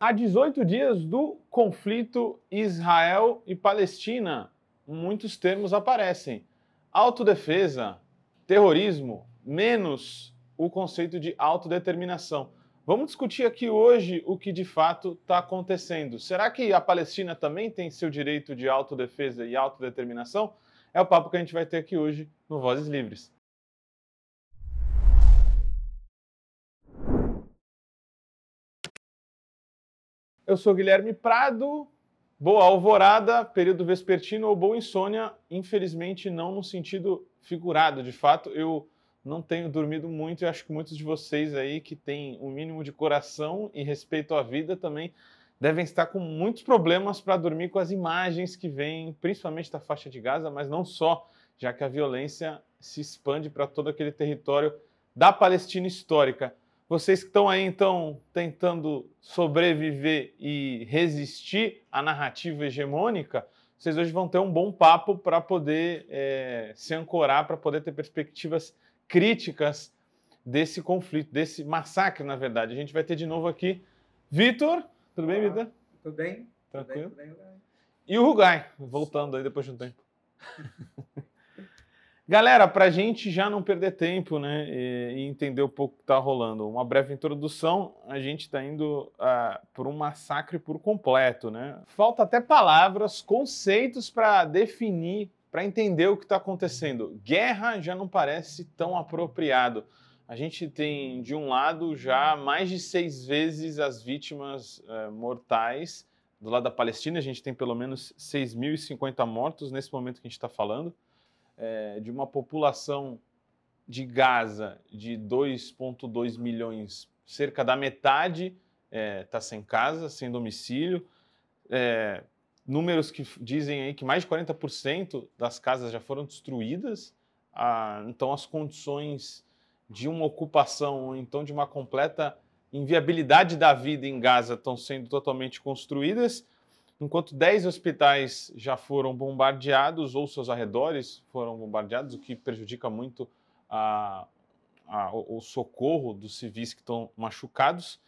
Há 18 dias do conflito Israel e Palestina, muitos termos aparecem. Autodefesa, terrorismo, menos o conceito de autodeterminação. Vamos discutir aqui hoje o que de fato está acontecendo. Será que a Palestina também tem seu direito de autodefesa e autodeterminação? É o papo que a gente vai ter aqui hoje no Vozes Livres. Eu sou Guilherme Prado. Boa alvorada, período vespertino ou boa insônia. Infelizmente, não no sentido figurado. De fato, eu não tenho dormido muito e acho que muitos de vocês aí que têm um mínimo de coração e respeito à vida também devem estar com muitos problemas para dormir com as imagens que vêm, principalmente da faixa de Gaza, mas não só, já que a violência se expande para todo aquele território da Palestina histórica. Vocês que estão aí, então, tentando sobreviver e resistir à narrativa hegemônica, vocês hoje vão ter um bom papo para poder é, se ancorar, para poder ter perspectivas críticas desse conflito, desse massacre, na verdade. A gente vai ter de novo aqui Vitor. Tudo bem, Vitor? Tudo bem. Tranquilo? Tudo bem, tudo bem. E o Rugai, voltando aí depois de um tempo. Galera, para a gente já não perder tempo né, e, entender um pouco o que está rolando, uma breve introdução, a gente está indo uh, por um massacre por completo. Né? Falta até palavras, conceitos para definir, para entender o que está acontecendo. Guerra já não parece tão apropriado. A gente tem, de um lado, já mais de seis vezes as vítimas uh, mortais. Do lado da Palestina, a gente tem pelo menos 6.050 mortos nesse momento que a gente está falando é, de uma população de Gaza de 2,2 milhões, cerca da metade está é, tá sem casa, sem domicílio. É, números que dizem aí que mais de 40% das casas já foram destruídas. Ah, então, as condições de uma ocupação ou então de uma completa inviabilidade da vida em Gaza estão sendo totalmente construídas enquanto 10 hospitais já foram bombardeados ou seus arredores foram bombardeados, o que prejudica muito a, a, o socorro dos civis que estão machucados.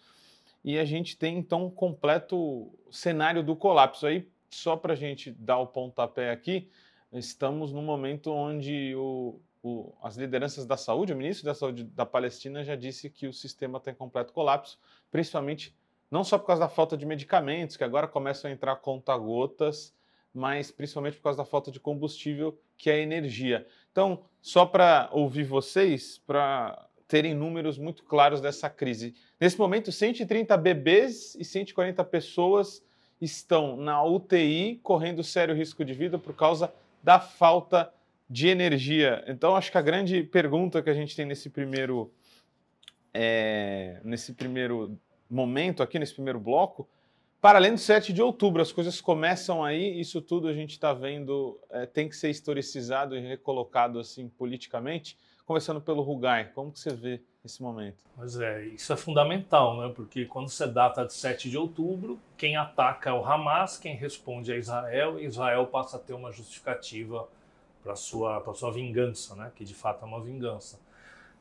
E a gente tem então um completo cenário do colapso. Aí, só para a gente dar o pontapé aqui, estamos no momento onde o, o, as lideranças da saúde, o ministro da Saúde da Palestina já disse que o sistema está em completo colapso, principalmente não só por causa da falta de medicamentos, que agora começam a entrar conta-gotas, mas principalmente por causa da falta de combustível, que é energia. Então, só para ouvir vocês, para terem números muito claros dessa crise. Nesse momento, 130 bebês e 140 pessoas estão na UTI, correndo sério risco de vida por causa da falta de energia. Então, acho que a grande pergunta que a gente tem nesse primeiro, é, nesse primeiro momento aqui nesse primeiro bloco, para além do 7 de outubro, as coisas começam aí, isso tudo a gente está vendo, é, tem que ser historicizado e recolocado assim politicamente. Começando pelo Rugai, como que você vê esse momento? Pois é, isso é fundamental, né? Porque quando você data de 7 de outubro, quem ataca é o Hamas, quem responde é Israel, e Israel passa a ter uma justificativa para sua sua vingança, né? Que de fato é uma vingança.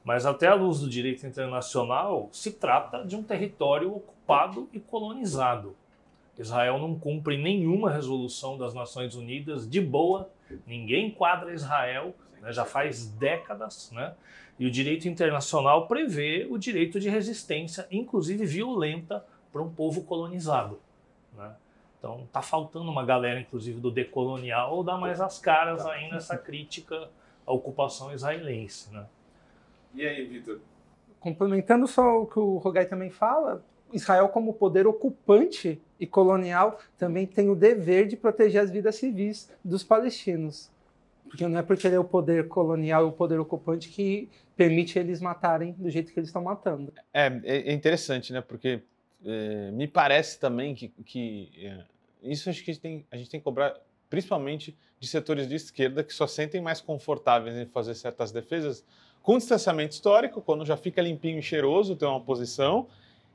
Mas até à luz do direito internacional, se trata de um território ocupado e colonizado. Israel não cumpre nenhuma resolução das Nações Unidas de boa, ninguém enquadra Israel, né, já faz décadas, né? E o direito internacional prevê o direito de resistência, inclusive violenta, para um povo colonizado. Né? Então tá faltando uma galera, inclusive, do decolonial, dar mais as caras aí nessa crítica à ocupação israelense. Né? E aí, Vitor? Complementando só o que o Rogai também fala, Israel, como poder ocupante e colonial, também tem o dever de proteger as vidas civis dos palestinos. Porque não é porque ele é o poder colonial e o poder ocupante que permite eles matarem do jeito que eles estão matando. É, é, é interessante, né? Porque é, me parece também que, que é, isso acho que a gente, tem, a gente tem que cobrar principalmente de setores de esquerda que só sentem mais confortáveis em fazer certas defesas com distanciamento histórico, quando já fica limpinho e cheiroso, tem uma posição.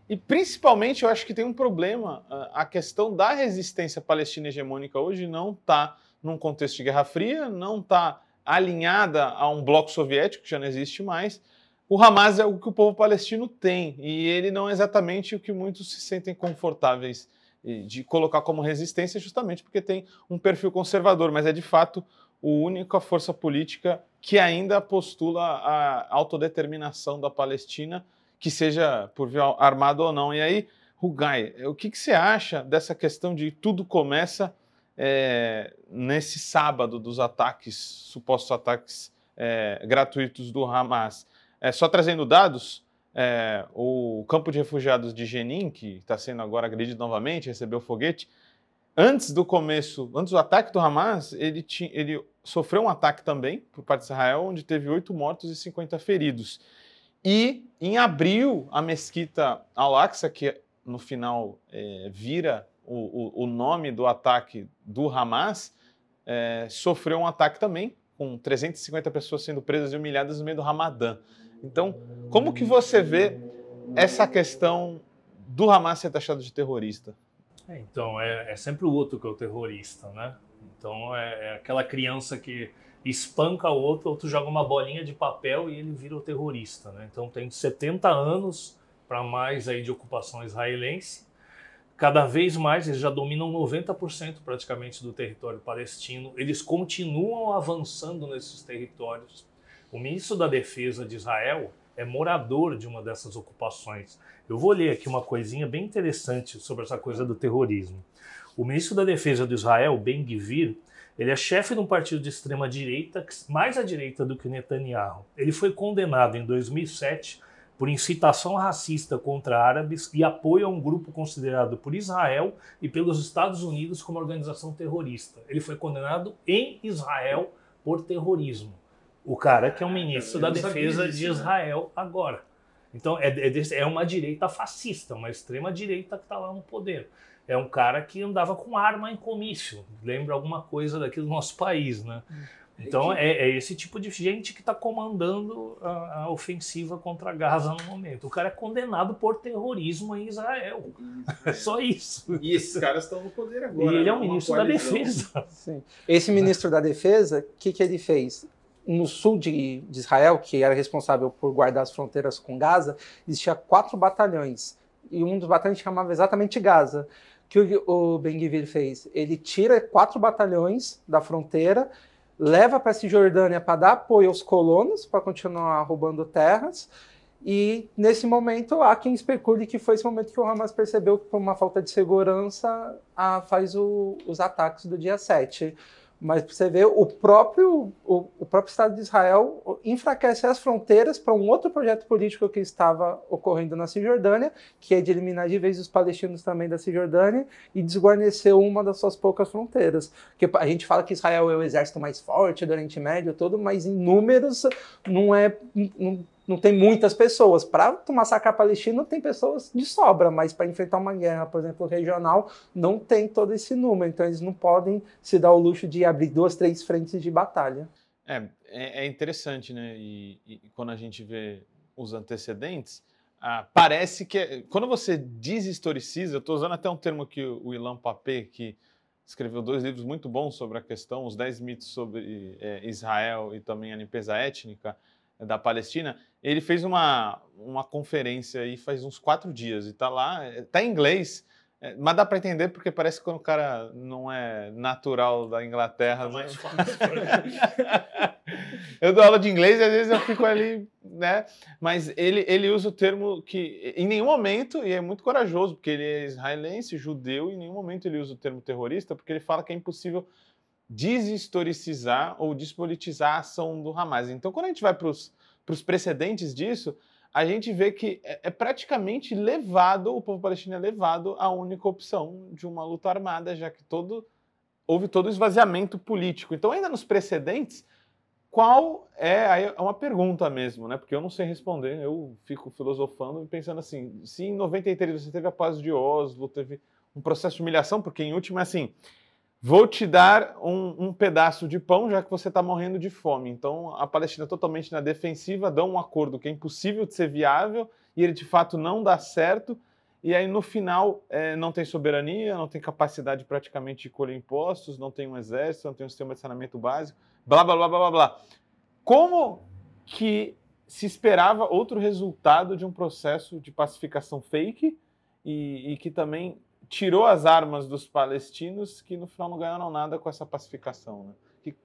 E principalmente eu acho que tem um problema. A questão da resistência palestina hegemônica hoje não está num contexto de Guerra Fria, não está alinhada a um bloco soviético, que já não existe mais. o Hamas é o que o povo palestino tem e ele não é exatamente o que muitos se sentem confortáveis de colocar como resistência, justamente porque tem um perfil conservador, mas é de fato a única força política que ainda postula a autodeterminação da Palestina, que seja por via armada ou não. E aí, Rugai, o que, que você acha dessa questão de tudo começa é, nesse sábado dos ataques, supostos ataques é, gratuitos do Hamas? É, só trazendo dados, é, o campo de refugiados de Jenin, que está sendo agora agredido novamente, recebeu foguete. Antes do começo, antes do ataque do Hamas, ele, tinha, ele sofreu um ataque também por parte de Israel, onde teve oito mortos e 50 feridos. E em abril, a mesquita Al-Aqsa, que no final é, vira o, o, o, nome do ataque do Hamas, é, sofreu um ataque também, com 350 pessoas sendo presas e humilhadas no meio do Ramadã. Então, como que você vê essa questão do Hamas ser taxado de terrorista? É, então, é, é, sempre o outro que é o terrorista, né? Então, é, é aquela criança que espanca o outro, o outro joga uma bolinha de papel e ele vira o terrorista, né? Então, tem 70 anos para mais aí de ocupação israelense. Cada vez mais eles já dominam 90% praticamente do território palestino. Eles continuam avançando nesses territórios o ministro da Defesa de Israel é morador de uma dessas ocupações. Eu vou ler aqui uma coisinha bem interessante sobre essa coisa do terrorismo. O ministro da Defesa de Israel, Ben Gvir, ele é chefe de um partido de extrema direita, mais à direita do que Netanyahu. Ele foi condenado em 2007 por incitação racista contra árabes e apoio a um grupo considerado por Israel e pelos Estados Unidos como organização terrorista. Ele foi condenado em Israel por terrorismo o cara que é o ministro da Defesa de né? Israel agora. Então é, é, é, uma direita fascista, uma extrema direita que está lá no poder. É um cara que andava com arma em comício. Lembra alguma coisa daqui do nosso país, né? Então é, é esse tipo de gente que está comandando a, a, ofensiva contra Gaza no momento. O cara é condenado por terrorismo em Israel. É só isso. E esses caras estão no poder agora. E ele é o ministro da Defesa. Sim. Esse ministro da Defesa, o que, que ele fez? No sul de, de, Israel, que era responsável por guardar as fronteiras com Gaza, existia quatro batalhões. E um dos batalhões chamava exatamente Gaza. O que o, o Ben-Gvir fez? Ele tira quatro batalhões da fronteira, leva para a Cisjordânia para dar apoio aos colonos, para continuar roubando terras. E nesse momento há quem especule que foi esse momento que o Hamas percebeu que, por uma falta de segurança, a, faz o, os ataques do dia 7. Mas você vê, o próprio, o, o, próprio Estado de Israel enfraquece as fronteiras para um outro projeto político que estava ocorrendo na Cisjordânia, que é de eliminar de vez os palestinos também da Cisjordânia e desguarnecer uma das suas poucas fronteiras. Porque a gente fala que Israel é o exército mais forte do Oriente Médio todo, mas em números não é. Não, não tem muitas pessoas. Para massacrar palestino, tem pessoas de sobra, mas para enfrentar uma guerra, por exemplo, regional, não tem todo esse número. Então, eles não podem se dar o luxo de abrir duas, três frentes de batalha. É, é, é interessante, né? E, e, quando a gente vê os antecedentes, ah, parece que. Quando você deshistoriciza, eu estou usando até um termo que o Ilan Papé, que escreveu dois livros muito bons sobre a questão, os 10 mitos sobre é, Israel e também a limpeza étnica da Palestina, ele fez uma, uma conferência aí faz uns quatro dias e está lá, está em inglês, é, mas dá para entender porque parece que quando o cara não é natural da Inglaterra. Né? eu dou aula de inglês e às vezes eu fico ali, né? Mas ele, ele usa o termo que em nenhum momento, e é muito corajoso, porque ele é israelense, judeu, em nenhum momento ele usa o termo terrorista, porque ele fala que é impossível deshistoricizar ou despolitizar a ação do Hamas. Então, quando a gente vai para os precedentes disso, a gente vê que é, é, praticamente levado, o povo palestino é levado à única opção de uma luta armada, já que todo houve todo o esvaziamento político. Então, ainda nos precedentes, qual é é uma pergunta mesmo, né? Porque eu não sei responder, eu fico filosofando e pensando assim, se em 93 você teve a paz de Oslo, teve um processo de humilhação, porque em último é assim, Vou te dar um, um, pedaço de pão, já que você está morrendo de fome. Então, a Palestina é totalmente na defensiva, dá um acordo que é impossível de ser viável e ele de fato não dá certo. E aí, no final, é, não tem soberania, não tem capacidade praticamente de colher impostos, não tem um exército, não tem um sistema de saneamento básico, blá, blá, blá, blá, blá. Como que se esperava outro resultado de um processo de pacificação fake e, e, que também tirou as armas dos palestinos que no final não ganharam nada com essa pacificação. Né? Que,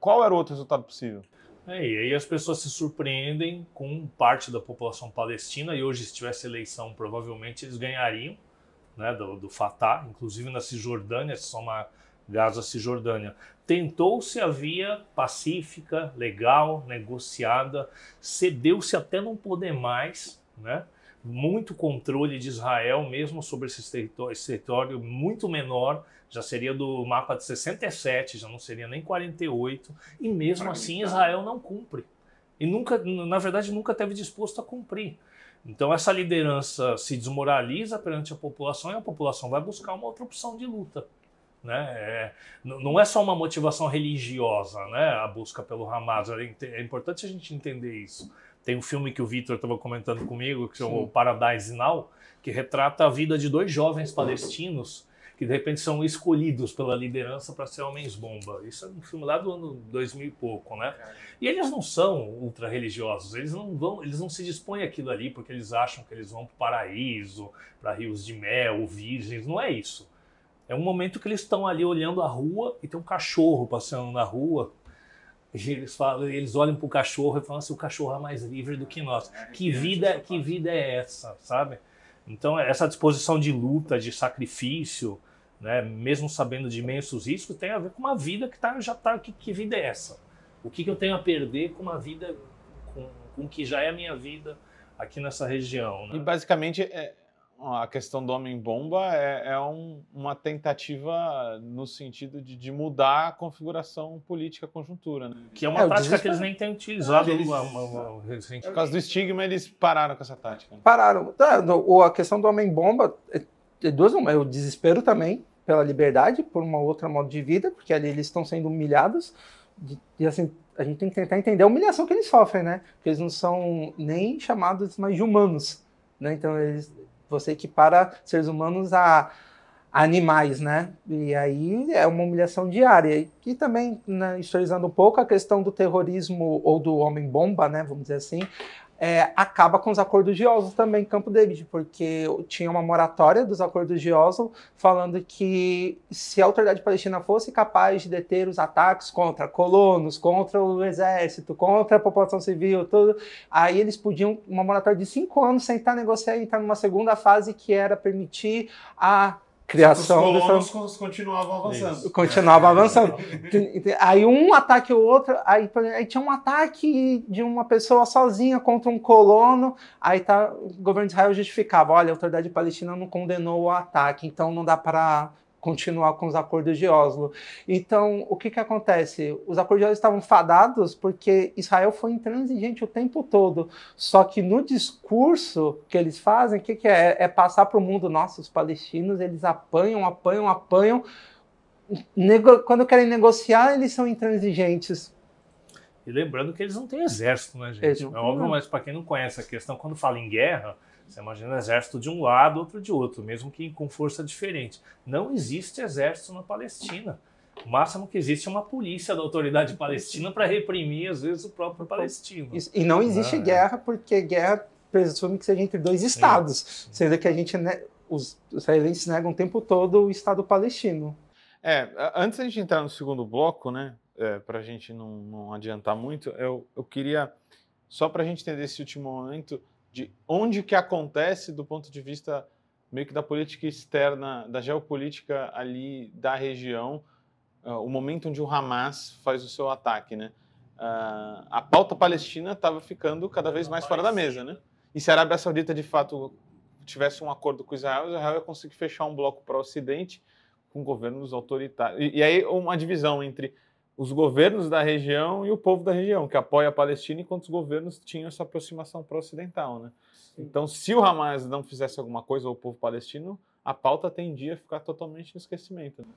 qual era o outro resultado possível? É, e aí as pessoas se surpreendem com parte da população palestina, e hoje, se tivesse eleição, provavelmente eles ganhariam né, do, do Fatah, inclusive na Cisjordânia, se soma Gaza, Cisjordânia. Tentou-se a via pacífica, legal, negociada, cedeu-se até não poder mais, né? Muito controle de Israel, mesmo sobre esse território, esse território muito menor, já seria do mapa de 67, já não seria nem 48, e mesmo assim Israel não cumpre. E nunca, na verdade, nunca teve disposto a cumprir. Então essa liderança se desmoraliza perante a população e a população vai buscar uma outra opção de luta. Né? É, não é só uma motivação religiosa né? a busca pelo Hamas, é, é importante a gente entender isso. Tem um filme que o Victor estava comentando comigo, que chama Paradise Now, que retrata a vida de dois jovens palestinos que de repente são escolhidos pela liderança para ser homens-bomba. Isso é um filme lá do ano 2000 e pouco, né? E eles não são ultra-religiosos, eles não vão, eles não se dispõem aquilo ali porque eles acham que eles vão para o paraíso, para rios de mel, virgens, não é isso. É um momento que eles estão ali olhando a rua e tem um cachorro passeando na rua. Eles falam, eles olham para o cachorro e falam assim, o cachorro é mais livre do que nós. É, que vida, que vida é essa, sabe? Então, essa disposição de luta, de sacrifício, né, mesmo sabendo de imensos riscos, tem a ver com uma vida que tá, já está. Que, que vida é essa? O que, que, eu tenho a perder com uma vida, com, com o que já é a minha vida aqui nessa região? Né? E basicamente, é, a questão do homem-bomba é, é um, uma tentativa no sentido de, de, mudar a configuração política, a conjuntura. Né? Que é uma é, prática que eles nem têm utilizado eles, uma, uma, Por causa do estigma, eles pararam com essa tática. Pararam. É, a questão do homem-bomba, é, é duas uma. É o desespero também pela liberdade, por uma outra modo de vida, porque ali eles estão sendo humilhados. E assim, a gente tem que tentar entender a humilhação que eles sofrem, né? Porque eles não são nem chamados mais de humanos. Né? Então, eles, você equipara seres humanos a, animais, né? E aí é uma humilhação diária. E também, né, historizando um pouco, a questão do terrorismo ou do homem-bomba, né? Vamos dizer assim, é, acaba com os acordos de Oslo também em Campo David, porque tinha uma moratória dos acordos de Oslo falando que se a autoridade palestina fosse capaz de deter os ataques contra colonos, contra o exército, contra a população civil, tudo, aí eles podiam, uma moratória de cinco anos, sentar, negociar e entrar numa segunda fase que era permitir a criação Os colonos continuavam avançando. Isso. Continuavam é. avançando. aí um ataque o outro, aí, aí, tinha um ataque de uma pessoa sozinha contra um colono, aí tá, o governo de Israel justificava, olha, a autoridade palestina não condenou o ataque, então não dá para continuar com os acordos de Oslo. Então, o que, que acontece? Os acordos de Oslo estavam fadados porque Israel foi intransigente o tempo todo. Só que no discurso que eles fazem, o que, que é? É passar para o mundo, nossa, os palestinos, eles apanham, apanham, apanham. Nego... Quando querem negociar, eles são intransigentes. E lembrando que eles não têm exército, né, gente? É óbvio, mas para quem não conhece a questão, quando fala em guerra, você imagina um exército de um lado, outro de outro, mesmo que com força diferente. Não existe exército na Palestina. O máximo que existe é uma polícia da autoridade palestina para reprimir, às vezes, o próprio palestino. Isso. E não existe ah, guerra, porque guerra presume que seja entre dois estados. Sendo que a gente, os israelenses negam o tempo todo o Estado palestino. É, antes da gente entrar no segundo bloco, né, é, para a gente não, não adiantar muito, eu, eu queria, só para a gente entender esse último momento, de onde que acontece do ponto de vista meio que da política externa, da geopolítica ali da região, uh, o momento onde o Hamas faz o seu ataque, né? Uh, a pauta palestina estava ficando cada vez mais fora da mesa, né? E se a Arábia Saudita de fato tivesse um acordo com Israel, Israel ia conseguir fechar um bloco para o Ocidente com governos autoritários. E, e aí uma divisão entre os governos da região e o povo da região, que apoia a Palestina, enquanto os governos tinham essa aproximação para o ocidental. Né? Então, se o Hamas não fizesse alguma coisa ao povo palestino, a pauta tendia a ficar totalmente no esquecimento. Né?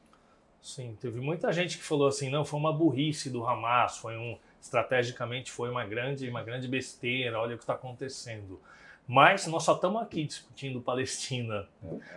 Sim, teve muita gente que falou assim, não, foi uma burrice do Hamas, foi um estrategicamente foi uma grande, uma grande besteira, olha o que está acontecendo. Mas nós só estamos aqui discutindo Palestina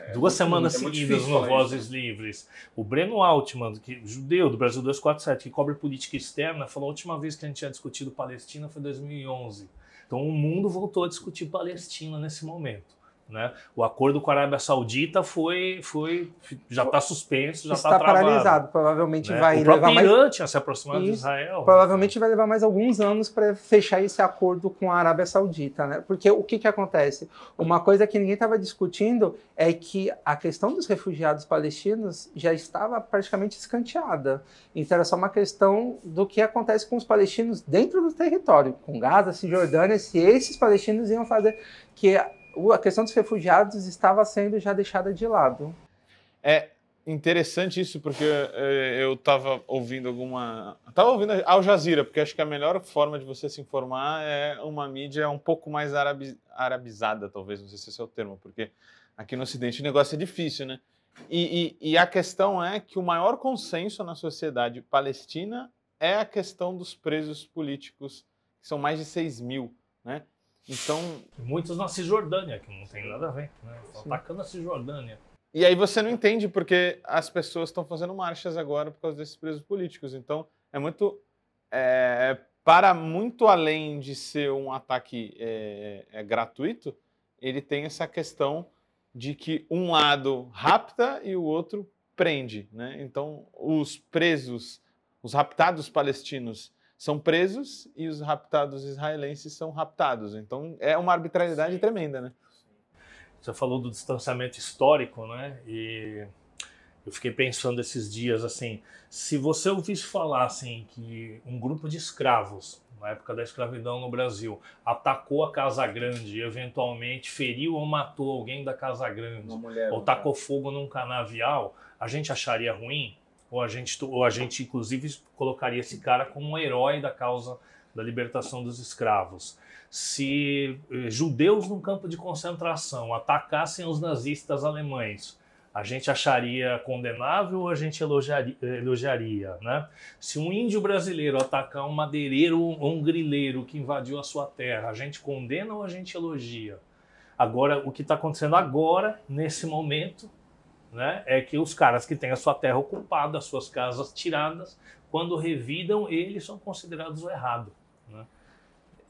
é, duas semanas é seguidas no Vozes isso. Livres. O Breno Altman, que, judeu do Brasil 247, que cobre política externa, falou a última vez que a gente tinha discutido Palestina foi em 2011. Então o mundo voltou a discutir Palestina nesse momento. Né? O acordo com a Arábia Saudita foi, foi já está suspenso, já está, está paralisado. Provavelmente né? vai o levar mais. Irã tinha se aproximado de Israel. Provavelmente vai levar mais alguns anos para fechar esse acordo com a Arábia Saudita, né? Porque o que, que acontece? Uma coisa que ninguém estava discutindo é que a questão dos refugiados palestinos já estava praticamente escanteada. Então era só uma questão do que acontece com os palestinos dentro do território, com Gaza, Cisjordânia, se esses palestinos iam fazer que a questão dos refugiados estava sendo já deixada de lado. É interessante isso, porque é, eu estava ouvindo alguma. Estava ouvindo Al Jazeera, porque acho que a melhor forma de você se informar é uma mídia um pouco mais arabi... arabizada, talvez, não sei se esse é o termo, porque aqui no Ocidente o negócio é difícil, né? E, e, e a questão é que o maior consenso na sociedade palestina é a questão dos presos políticos, que são mais de 6 mil, né? Então. Muitos na Cisjordânia, que não tem nada a ver, né? atacando a Cisjordânia. E aí você não entende porque as pessoas estão fazendo marchas agora por causa desses presos políticos. Então, é muito. É, para muito além de ser um ataque é, é, gratuito, ele tem essa questão de que um lado rapta e o outro prende. Né? Então, os presos, os raptados palestinos são presos e os raptados israelenses são raptados. Então é uma arbitrariedade Sim. tremenda, né? Você falou do distanciamento histórico, né? E eu fiquei pensando esses dias assim, se você ouvisse falar assim que um grupo de escravos na época da escravidão no Brasil atacou a Casa Grande e eventualmente feriu ou matou alguém da Casa Grande, mulher, ou tacou fogo num canavial, a gente acharia ruim? Ou a gente, ou a gente inclusive colocaria esse cara como um herói da causa da libertação dos escravos. Se eh, judeus num campo de concentração atacassem os nazistas alemães, a gente acharia condenável ou a gente elogiaria, elogiaria né? Se um índio brasileiro atacar um madeireiro ou um grileiro que invadiu a sua terra, a gente condena ou a gente elogia? Agora, o que está acontecendo agora, nesse momento, né, é que os caras que têm a sua terra ocupada, as suas casas tiradas, quando revidam, eles são considerados o errado. Né?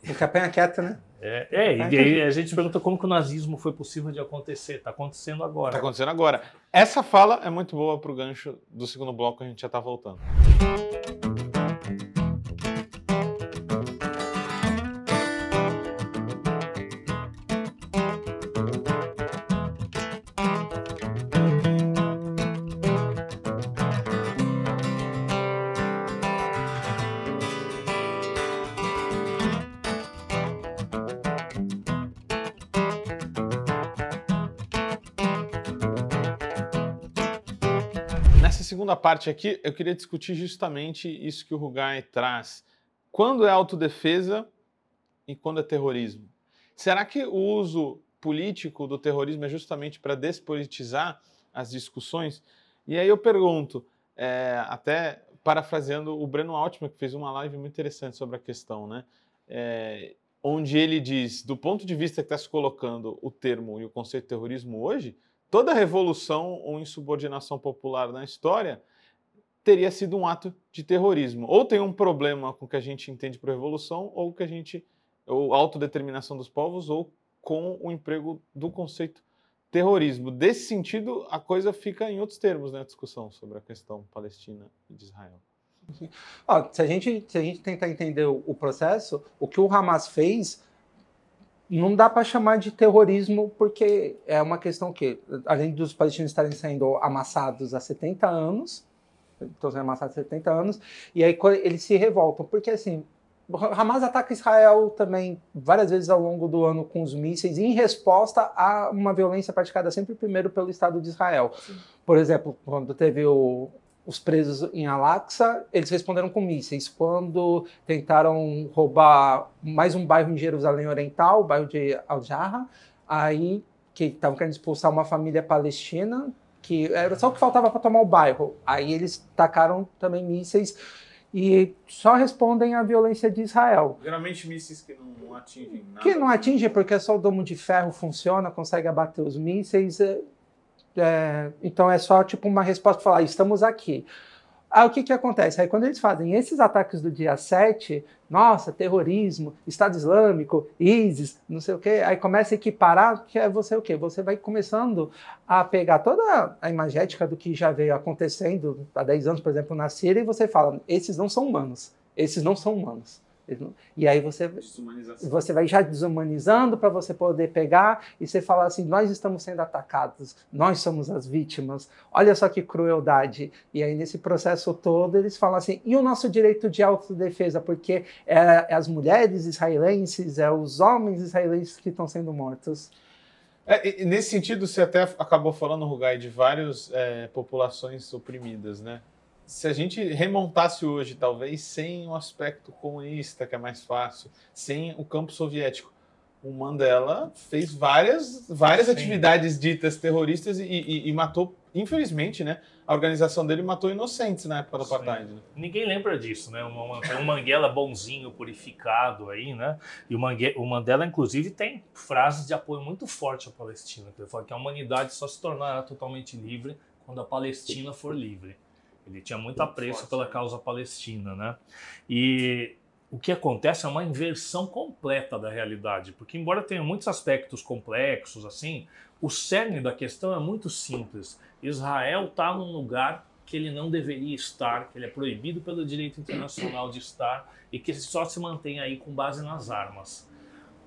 Fica a pena quieta, né? É, é e aí a gente pergunta como que o nazismo foi possível de acontecer. Está acontecendo agora. Está acontecendo agora. Essa fala é muito boa para o gancho do segundo bloco, a gente já está voltando. Parte aqui, eu queria discutir justamente isso que o Rugai traz. Quando é autodefesa e quando é terrorismo? Será que o uso político do terrorismo é justamente para despolitizar as discussões? E aí eu pergunto, é, até parafraseando o Breno Altman, que fez uma live muito interessante sobre a questão, né? É, onde ele diz, do ponto de vista que está se colocando o termo e o conceito de terrorismo hoje, toda revolução ou insubordinação popular na história teria sido um ato de terrorismo. Ou tem um problema com o que a gente entende por revolução, ou que a gente ou autodeterminação dos povos, ou com o emprego do conceito terrorismo. Desse sentido, a coisa fica em outros termos, né, a discussão sobre a questão palestina e de Israel. Se, a gente, se a gente tentar entender o processo, o que o Hamas fez não dá para chamar de terrorismo porque é uma questão que, além dos palestinos estarem sendo amassados há 70 anos, estão sendo amassados há 70 anos, e aí eles se revoltam, porque assim, Hamas ataca Israel também várias vezes ao longo do ano com os mísseis, em resposta a uma violência praticada sempre primeiro pelo Estado de Israel. Sim. Por exemplo, quando teve o, os presos em Al-Aqsa, eles responderam com mísseis. Quando tentaram roubar mais um bairro em Jerusalém Oriental, o bairro de Al-Jarrah, aí que estavam querendo expulsar uma família palestina, que era só o que faltava para tomar o bairro. Aí eles tacaram também mísseis e só respondem à violência de Israel. Geralmente mísseis que não atingem nada. Que não atingem porque só o domo de ferro funciona, consegue abater os mísseis. É, então é só tipo uma resposta falar, estamos aqui. Aí o que, que acontece? Aí quando eles fazem esses ataques do dia 7, nossa, terrorismo, Estado Islâmico, ISIS, não sei o quê, aí começa a equiparar, que é você o quê? Você vai começando a pegar toda a imagética do que já veio acontecendo há 10 anos, por exemplo, na Síria, e você fala, esses não são humanos, esses não são humanos. E aí você, você vai já desumanizando para você poder pegar e você falar assim: nós estamos sendo atacados, nós somos as vítimas, olha só que crueldade. E aí, nesse processo todo, eles falam assim: e o nosso direito de autodefesa? Porque é, é as mulheres israelenses, é os homens israelenses que estão sendo mortos. É, nesse sentido, você até acabou falando, Rugai, de várias é, populações oprimidas, né? Se a gente remontasse hoje, talvez sem o aspecto comunista, que é mais fácil, sem o campo soviético, o Mandela fez várias, várias atividades ditas terroristas e, e, e, matou, infelizmente, né? A organização dele matou inocentes na época do apartheid. Né? Ninguém lembra disso, né? Um, um Manguela bonzinho, purificado aí, né? E o, Mangue, o Mandela, inclusive, tem frases de apoio muito forte à Palestina. Que ele fala que a humanidade só se tornará totalmente livre quando a Palestina for livre. Ele tinha muito apreço pela né? causa palestina, né? E o que acontece é uma inversão completa da realidade, porque embora tenha muitos aspectos complexos assim, o cerne da questão é muito simples. Israel está num lugar que ele não deveria estar, que ele é proibido pelo direito internacional de estar e que só se mantém aí com base nas armas.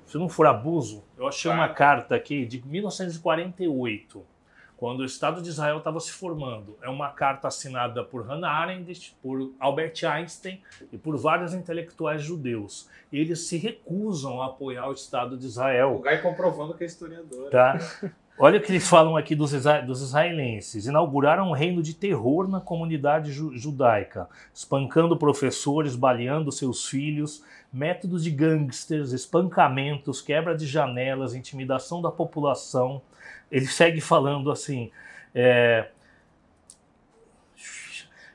Se não for abuso, eu achei uma carta aqui de 1948 quando o Estado de Israel estava se formando. É uma carta assinada por Hannah Arendt, por Albert Einstein e por vários intelectuais judeus. Eles se recusam a apoiar o Estado de Israel. O Gai comprovando que é historiador. Tá? Olha o que eles falam aqui dos, dos israelenses. Inauguraram um reino de terror na comunidade ju judaica, espancando professores, baleando seus filhos, métodos de gangsters, espancamentos, quebra de janelas, intimidação da população ele segue falando assim. É,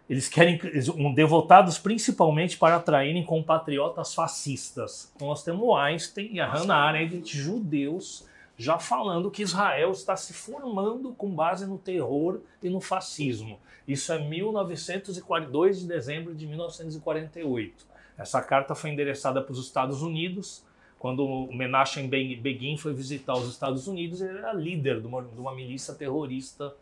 eles querem um, devotados principalmente para atraírem compatriotas fascistas. Então, nós temos o Einstein e a Hannah Arendt, judeus, já falando que Israel está se formando com base no terror e no fascismo. Isso é 1942 de dezembro de 1948. Essa carta foi endereçada para os Estados Unidos quando Menachem Begin foi visitar os Estados Unidos, ele era líder de uma, de uma milícia terrorista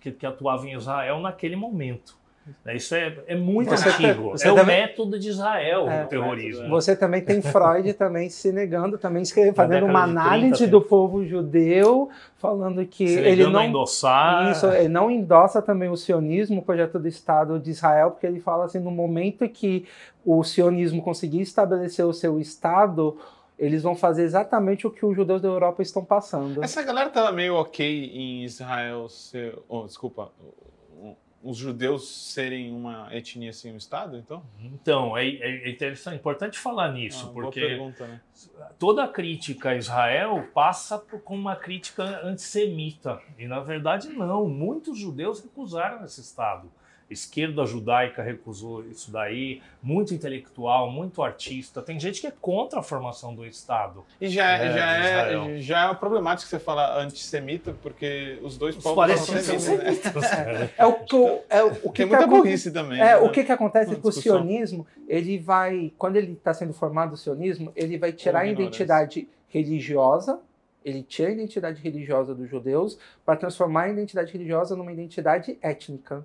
que, que, atuava em Israel naquele momento. Né, isso é, é muito você antigo. Você é também, o método de Israel, é, o terrorismo. Você também tem Freud também se negando, também escrevendo, fazendo uma análise 30, do povo judeu, falando que ele não endossar. Isso, ele não endossa também o sionismo, o projeto do Estado de Israel, porque ele fala assim, no momento que o sionismo conseguir estabelecer o seu Estado, eles vão fazer exatamente o que os judeus da Europa estão passando. Essa galera tava meio ok em Israel ser. Oh, desculpa. Os judeus serem uma etnia sem um Estado, então? Então, é, é interessante, é importante falar nisso, ah, porque pergunta, né? toda crítica a Israel passa por, com uma crítica antissemita. E, na verdade, não. Muitos judeus recusaram esse Estado esquerda judaica recusou isso daí, muito intelectual, muito artista. Tem gente que é contra a formação do Estado. E já, é, já, é, já é problemático você falar antissemita, porque os dois os povos são semitas. Né? É, o que, é o que, Tem muita que burrice também. É, né? O que, que acontece com o sionismo, ele vai, quando ele está sendo formado o sionismo, ele vai tirar a identidade religiosa ele tira a identidade religiosa dos judeus para transformar a identidade religiosa numa identidade étnica.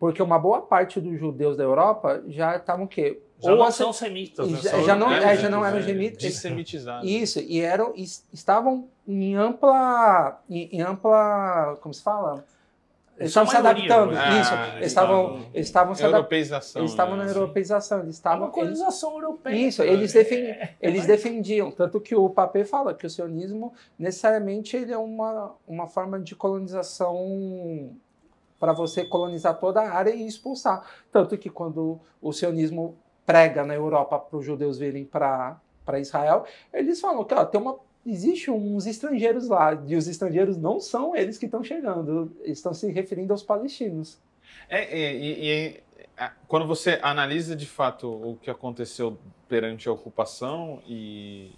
Porque uma boa parte dos judeus da Europa já estavam o quê? Já Ou não são semitas, né? Já, já, não, é, já não eram semitas. Dissemitizados. Isso, e eram, estavam em ampla, em, em ampla, como se fala? Eles estavam se adaptando. Né? Isso. Ah, eles estavam, eles estavam se adaptando. Eles estavam na né? europeização. Eles estavam. Uma colonização eles, europeia. Isso. Eles, defendiam, é, eles defendiam. Tanto que o Papé fala que o sionismo, necessariamente, ele é uma, uma forma de colonização para você colonizar toda a área e expulsar. Tanto que quando o sionismo prega na Europa para os judeus virem para Israel, eles falam que ó, tem uma existe uns estrangeiros lá, e os estrangeiros não são eles que estão chegando, estão se referindo aos palestinos. É, é e, quando você analisa de fato o que aconteceu perante a ocupação, e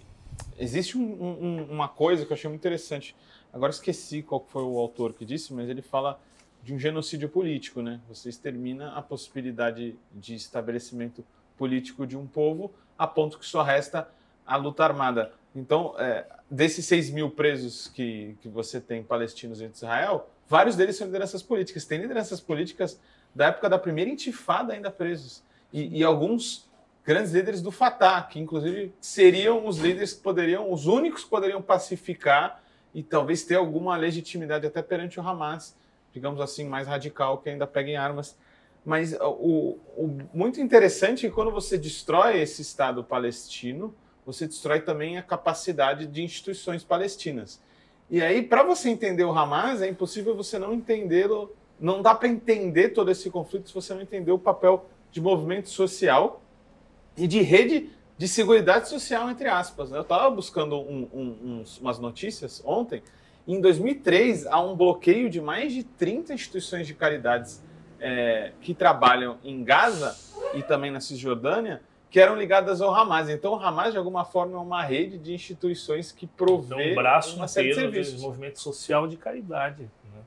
existe um, um, uma coisa que eu achei muito interessante. Agora esqueci qual foi o autor que disse, mas ele fala de um genocídio político, né? Você extermina a possibilidade de estabelecimento político de um povo a ponto que só resta a luta armada. Então, é, desses 6 mil presos que, que você tem palestinos em Israel, vários deles são lideranças políticas. Tem lideranças políticas da época da primeira intifada ainda presos. E, e alguns grandes líderes do Fatah, que inclusive seriam os líderes que poderiam, os únicos que poderiam pacificar e talvez ter alguma legitimidade até perante o Hamas, digamos assim, mais radical, que ainda pega em armas. Mas o, o muito interessante é que quando você destrói esse Estado palestino, você destrói também a capacidade de instituições palestinas. E aí, para você entender o Hamas, é impossível você não entendê-lo, não dá para entender todo esse conflito se você não entender o papel de movimento social e de rede de segurança social, entre aspas. Eu estava buscando um, um, umas notícias ontem. Em 2003, há um bloqueio de mais de 30 instituições de caridades é, que trabalham em Gaza e também na Cisjordânia, que eram ligadas ao Hamas. Então, o Hamas, de alguma forma, é uma rede de instituições que provê então, um braço uma série de serviços. De movimento social de caridade. Né?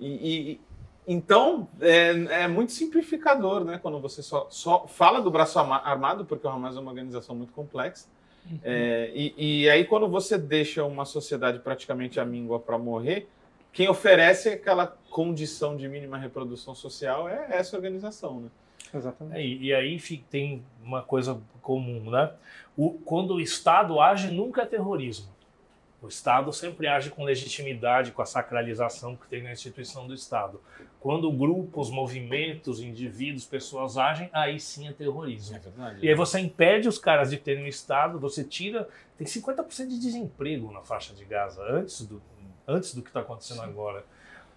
E, e, então, é, é, muito simplificador, né? Quando você só, só fala do braço armado, porque o Hamas é uma organização muito complexa. Uhum. É, e, e, aí, quando você deixa uma sociedade praticamente amíngua para morrer, quem oferece aquela condição de mínima reprodução social é essa organização, né? Exatamente. É, e, e, aí tem uma coisa comum, né? O, quando o Estado age, nunca é terrorismo. O Estado sempre age com legitimidade, com a sacralização que tem na instituição do Estado. Quando grupos, movimentos, indivíduos, pessoas agem, aí sim é terrorismo. É verdade, e aí você impede os caras de terem um Estado, você tira. Tem 50% de desemprego na faixa de Gaza, antes do, antes do que está acontecendo sim. agora.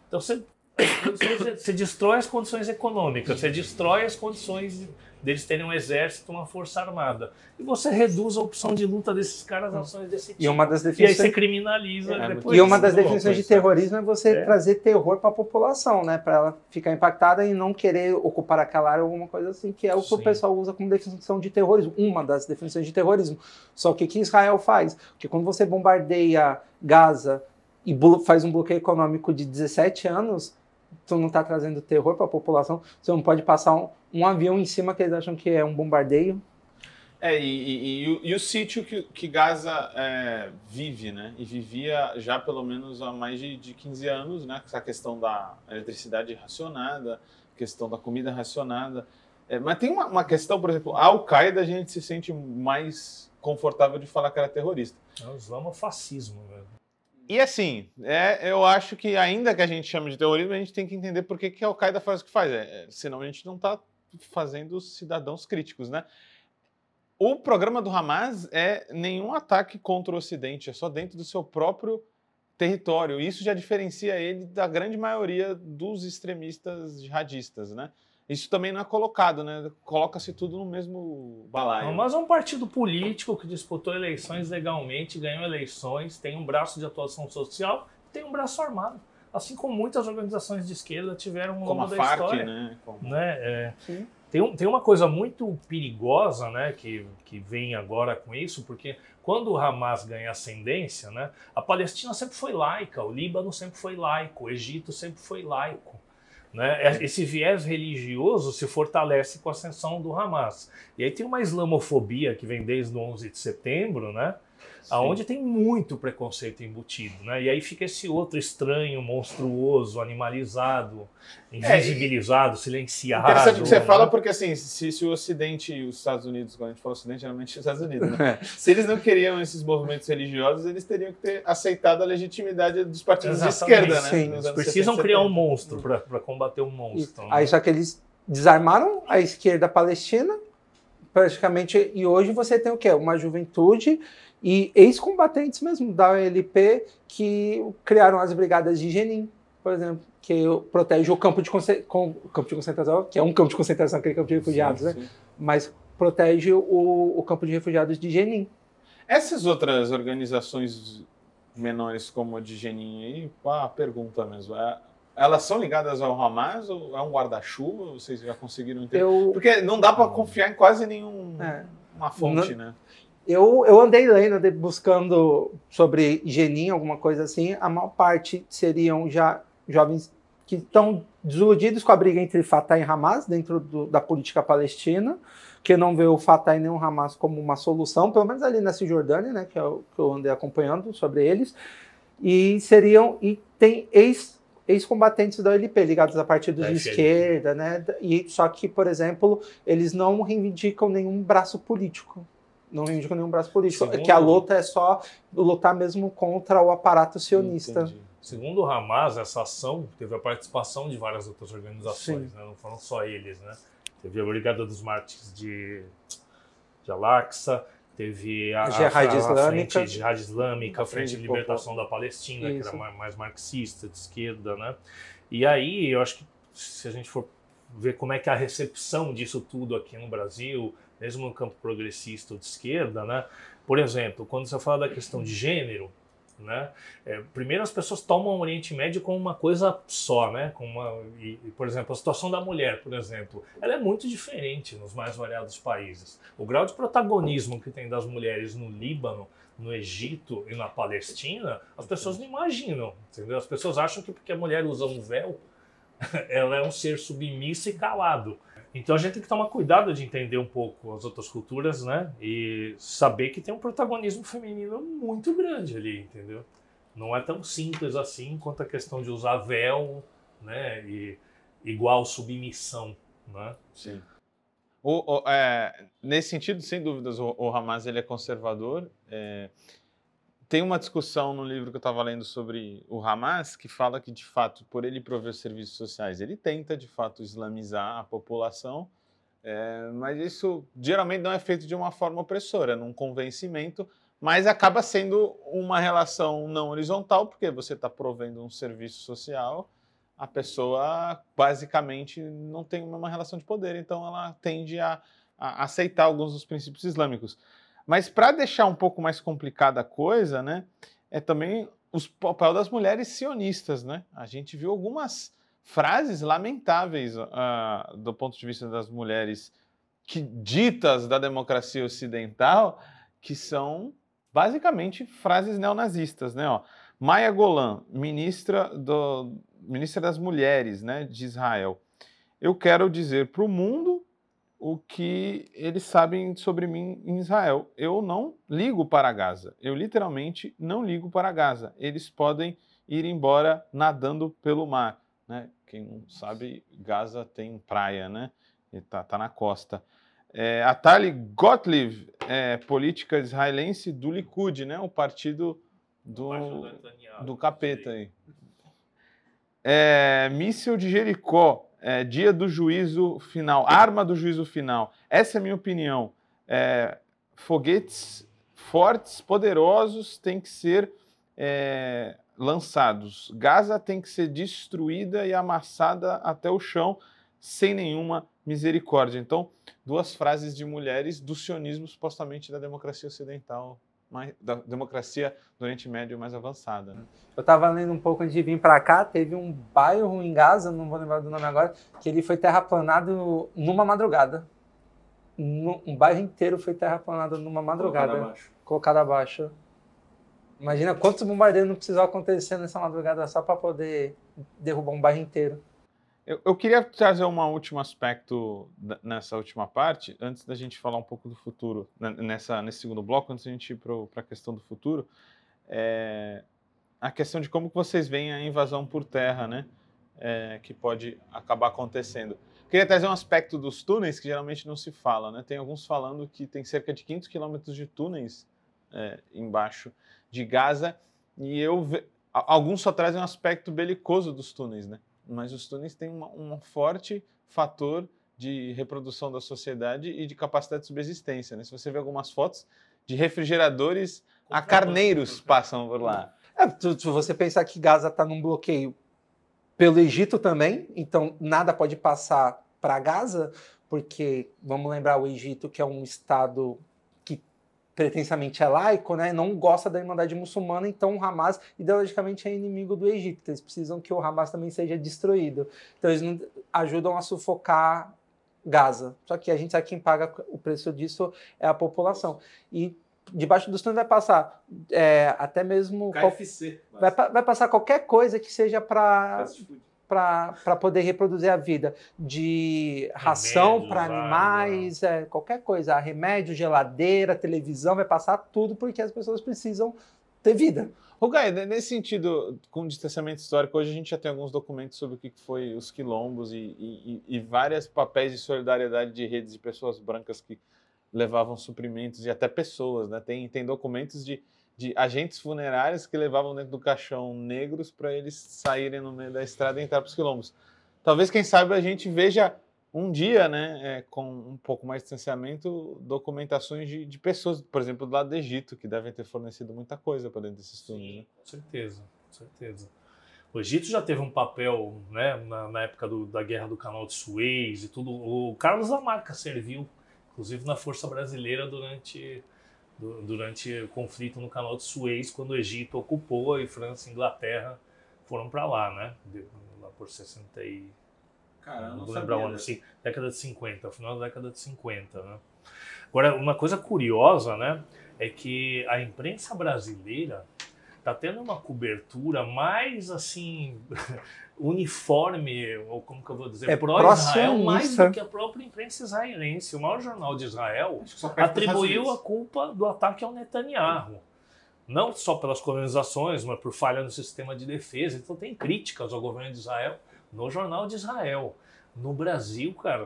Então você, você, você destrói as condições econômicas, você destrói as condições deles terem um exército, uma força armada. E você reduz a opção de luta desses caras a ações desse tipo. E, uma das definições... e aí você criminaliza. É, depois e uma das definições de terrorismo é você é. trazer terror para a população, né? Para ela ficar impactada e não querer ocupar aquela área ou alguma coisa assim, que é o que Sim. o pessoal usa como definição de terrorismo. Uma das definições de terrorismo. Só que o que Israel faz? Porque quando você bombardeia Gaza e faz um bloqueio econômico de 17 anos, tu não está trazendo terror para a população, você não pode passar um, um, avião em cima que eles acham que é um bombardeio. É, e, e, e, o, e o, sítio que, que Gaza é, vive, né? E vivia já pelo menos há mais de, de 15 anos, né? Essa questão da eletricidade racionada, questão da comida racionada. É, mas tem uma, uma, questão, por exemplo, a Al-Qaeda a gente se sente mais confortável de falar que era terrorista. É o islamofascismo, velho. E assim, é, eu acho que ainda que a gente chame de terrorismo, a gente tem que entender por que, que a Al-Qaeda faz o que faz. É, é senão a gente não está fazendo cidadãos críticos, né? O programa do Hamas é nenhum ataque contra o Ocidente, é só dentro do seu próprio território. Isso já diferencia ele da grande maioria dos extremistas jihadistas, né? Isso também não é colocado, né? Coloca-se tudo no mesmo balaio. Mas é um partido político que disputou eleições legalmente, ganhou eleições, tem um braço de atuação social, tem um braço armado. Assim como muitas organizações de esquerda tiveram ao longo como da a FARC, história. Né? Como... né? É, tem, um, tem uma coisa muito perigosa né, que, que vem agora com isso, porque quando o Hamas ganha ascendência, né, a Palestina sempre foi laica, o Líbano sempre foi laico, o Egito sempre foi laico. Né? É, esse viés religioso se fortalece com a ascensão do Hamas. E aí tem uma islamofobia que vem desde o 11 de setembro, né? Aonde tem muito preconceito embutido, né? E aí fica esse outro estranho, monstruoso, animalizado, invisibilizado, é, silenciado. Interessante o que você né? fala, porque assim, se, se, o Ocidente e os Estados Unidos, quando a gente fala Ocidente, geralmente os Estados Unidos, né? se eles não queriam esses movimentos religiosos, eles teriam que ter aceitado a legitimidade dos partidos Exatamente. de esquerda, né? Sim, eles precisam criar um monstro para combater um monstro. E, né? Aí só que eles desarmaram a esquerda palestina, praticamente, e hoje você tem o quê? Uma juventude e ex-combatentes mesmo da OLP que criaram as brigadas de Jenin, por exemplo, que protege o campo de, com, campo de concentração, que é um campo de concentração, aquele campo de refugiados, sim, né? Sim. Mas protege o, o campo de refugiados de Jenin. Essas outras organizações menores como a de Jenin aí, a pergunta mesmo, é, elas são ligadas ao Hamas ou é um guarda-chuva? Vocês já conseguiram entender? Eu... Porque não dá para confiar em quase nenhuma é. fonte, não... né? Eu, eu andei lendo, buscando sobre Genin, alguma coisa assim. A maior parte seriam já jovens que estão desiludidos com a briga entre Fatah e Hamas dentro do, da política palestina, que não vê o Fatah e nem o Hamas como uma solução, pelo menos ali na Cisjordânia, né, que é o que eu andei acompanhando sobre eles, e seriam e tem ex ex-combatentes da OLP, ligados a partidos de esquerda, né? E, só que, por exemplo, eles não reivindicam nenhum braço político. Não reivindicam nenhum braço político. Segundo... Que a luta é só lutar mesmo contra o aparato sionista. Entendi. Segundo o Hamas, essa ação teve a participação de várias outras organizações, né? não foram só eles, né? Teve a Brigada dos Mártires de, de Al-Aqsa, teve a, a, Jihad a, Islâmica, Frente Jihad Islâmica, a Frente de Libertação da Palestina, Isso. que era mais marxista, de esquerda, né? E aí, eu acho que se a gente for ver como é que é a recepção disso tudo aqui no Brasil, mesmo no campo progressista ou de esquerda, né? Por exemplo, quando você fala da questão de gênero, né? É, primeiro as pessoas tomam o Oriente Médio como uma coisa só, né? Com uma, e, por exemplo, a situação da mulher, por exemplo, ela é muito diferente nos mais variados países. O grau de protagonismo que tem das mulheres no Líbano, no Egito e na Palestina, as pessoas não imaginam, entendeu? As pessoas acham que porque a mulher usa um véu, ela é um ser submisso e calado. Então a gente tem que tomar cuidado de entender um pouco as outras culturas, né? E saber que tem um protagonismo feminino muito grande ali, entendeu? Não é tão simples assim quanto a questão de usar véu, né? E igual submissão, né? Sim. O, o, é, nesse sentido, sem dúvidas, o, o Hamas ele é conservador. É, tem uma discussão no livro que eu estava lendo sobre o Hamas que fala que, de fato, por ele prover serviços sociais, ele tenta, de fato, islamizar a população, é, mas isso geralmente não é feito de uma forma opressora, num convencimento, mas acaba sendo uma relação não horizontal, porque você está provendo um serviço social, a pessoa basicamente não tem uma relação de poder, então ela tende a, a aceitar alguns dos princípios islâmicos. Mas para deixar um pouco mais complicada a coisa, né, é também o papel das mulheres sionistas, né? A gente viu algumas frases lamentáveis uh, do ponto de vista das mulheres que ditas da democracia ocidental, que são basicamente frases neonazistas, né? Ó, Maia Golan, ministra, do, ministra das Mulheres né, de Israel. Eu quero dizer para o mundo o que eles sabem sobre mim em Israel. Eu não ligo para Gaza. Eu literalmente não ligo para Gaza. Eles podem ir embora nadando pelo mar. Né? Quem não sabe, Gaza tem praia, né? Está tá na costa. É, a Tali Gottlieb, é, política israelense do Likud, né? O partido do, do capeta aí. É, míssil de Jericó, é, dia do juízo final, arma do juízo final. Essa é a minha opinião. É, foguetes fortes, poderosos, têm que ser é, lançados. Gaza tem que ser destruída e amassada até o chão, sem nenhuma misericórdia. Então, duas frases de mulheres do sionismo, supostamente da democracia ocidental mais, da democracia do Oriente Médio mais avançada. Né? Eu estava lendo um pouco antes de vir para cá, teve um bairro em Gaza, não vou lembrar do nome agora, que ele foi terraplanado numa madrugada. Um bairro inteiro foi terraplanado numa madrugada. Colocado abaixo. Colocado abaixo. Imagina quantos bombardeios não precisou acontecer nessa madrugada só para poder derrubar um bairro inteiro. Eu, eu, queria trazer um último aspecto nessa última parte, antes da gente falar um pouco do futuro, né, nessa, nesse segundo bloco, antes da gente ir para a questão do futuro, é a questão de como vocês veem a invasão por terra, né? É, que pode acabar acontecendo. Queria trazer um aspecto dos túneis que geralmente não se fala, né? Tem alguns falando que tem cerca de 500 quilômetros de túneis é, embaixo de Gaza e eu alguns só trazem um aspecto belicoso dos túneis, né? Mas os túneis têm uma, um forte fator de reprodução da sociedade e de capacidade de subsistência. Né? Se você vê algumas fotos de refrigeradores a carneiros passam por lá. É, se você pensar que Gaza está num bloqueio pelo Egito também, então nada pode passar para Gaza, porque vamos lembrar o Egito que é um estado pretensamente é laico, né, não gosta da Irmandade muçulmana, então o Hamas ideologicamente é inimigo do Egito, então eles precisam que o Hamas também seja destruído. Então eles não ajudam a sufocar Gaza. Só que a gente sabe quem paga o preço disso é a população. E debaixo dos túneis vai passar é, até mesmo KFC. Qual, vai, vai, passar qualquer coisa que seja para para poder reproduzir a vida, de ração para animais, é, qualquer coisa, remédio, geladeira, televisão, vai passar tudo porque as pessoas precisam ter vida. Rugai, nesse sentido, com o distanciamento histórico, hoje a gente já tem alguns documentos sobre o que foi os quilombos e, e, e vários papéis de solidariedade de redes de pessoas brancas que levavam suprimentos e até pessoas, né? Tem, tem documentos de, de agentes funerários que levavam dentro do caixão negros para eles saírem no meio da estrada e entrar para os quilombos. Talvez, quem sabe, a gente veja um dia, né, é, com um pouco mais de distanciamento, documentações de, de, pessoas, por exemplo, do lado do Egito, que devem ter fornecido muita coisa para dentro desses túneis. Né? Com certeza, com certeza. O Egito já teve um papel, né, na, na época do, da Guerra do Canal de Suez e tudo. O Carlos Lamarca serviu, inclusive, na Força Brasileira durante, durante o conflito no Canal de Suez, quando o Egito ocupou e França e Inglaterra foram para lá, né, lá por 60 e Cara, não, não vou lembrar o ano, assim, década de 50, final da década de 50, né? Agora, uma coisa curiosa, né, é que a imprensa brasileira está tendo uma cobertura mais, assim, uniforme, ou como que eu vou dizer, é pró-Israel, mais do que a própria imprensa israelense. O maior jornal de Israel atribuiu a culpa do ataque ao Netanyahu. Não só pelas colonizações, mas por falha no sistema de defesa. Então tem críticas ao governo de Israel no Jornal de Israel. No Brasil, cara,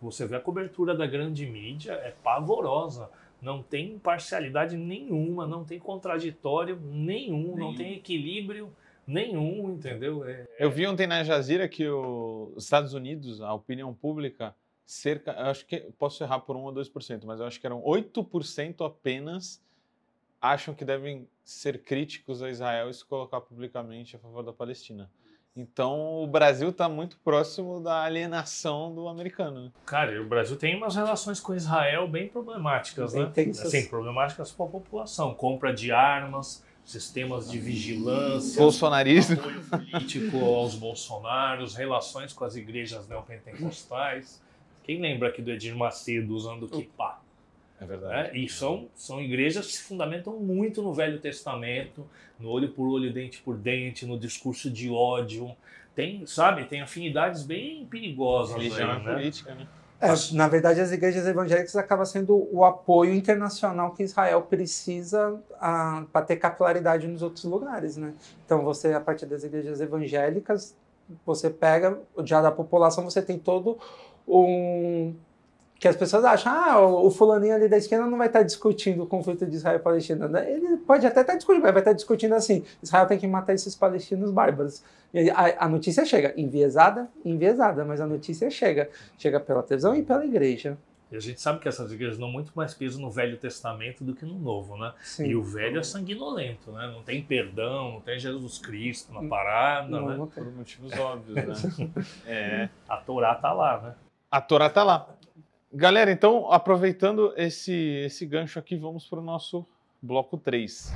você vê a cobertura da grande mídia, é pavorosa. Não tem imparcialidade nenhuma, não tem contraditório nenhum, nenhum. não tem equilíbrio nenhum, entendeu? É, é... Eu vi ontem na Jazira que os Estados Unidos, a opinião pública, cerca, acho que posso errar por 1 ou 2%, mas eu acho que eram 8% apenas acham que devem ser críticos a Israel e se colocar publicamente a favor da Palestina. Então o Brasil está muito próximo da alienação do americano. Né? Cara, o Brasil tem umas relações com Israel bem problemáticas, bem né? Tensas. Sim, problemáticas para a população. Compra de armas, sistemas de vigilância, bolsonarismo, apoio político aos bolsonaros, relações com as igrejas neopentecostais. Quem lembra aqui do Edir Macedo usando kippah? É verdade. É, e são, são igrejas que se fundamentam muito no Velho Testamento, no olho por olho, dente por dente, no discurso de ódio. Tem, sabe, tem afinidades bem perigosas. Religião aí, né? política, né? É, na verdade, as igrejas evangélicas acabam sendo o apoio internacional que Israel precisa ah, para ter capilaridade nos outros lugares, né? Então, você, a partir das igrejas evangélicas, você pega, já da população, você tem todo um que as pessoas acham, ah, o fulaninho ali da esquerda não vai estar discutindo o conflito de Israel e Palestina. Né? Ele pode até estar discutindo, mas vai estar discutindo assim, Israel tem que matar esses palestinos bárbaros. E a, a notícia chega, enviesada, enviesada, mas a notícia chega. Chega pela televisão e pela igreja. E a gente sabe que essas igrejas dão muito mais peso no Velho Testamento do que no Novo, né? Sim. E o Velho é sanguinolento, né? Não tem perdão, não tem Jesus Cristo na parada, não, né? Não Por motivos óbvios, né? é, a Torá tá lá, né? A Torá tá lá. Galera, então, aproveitando esse, esse gancho aqui, vamos para o nosso bloco 3.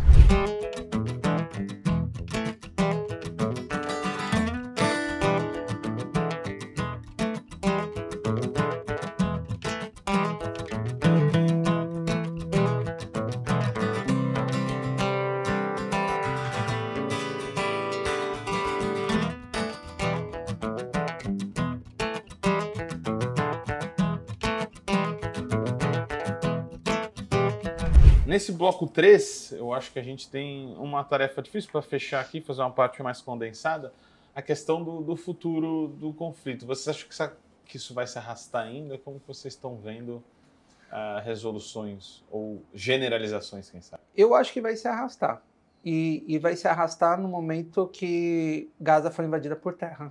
Nesse bloco 3, eu acho que a gente tem uma tarefa difícil para fechar aqui, fazer uma parte mais condensada, a questão do, do futuro do conflito. Vocês acham que, que, isso vai se arrastar ainda? Como vocês estão vendo uh, resoluções ou generalizações, quem sabe? Eu acho que vai se arrastar. E, e vai se arrastar no momento que Gaza for invadida por terra.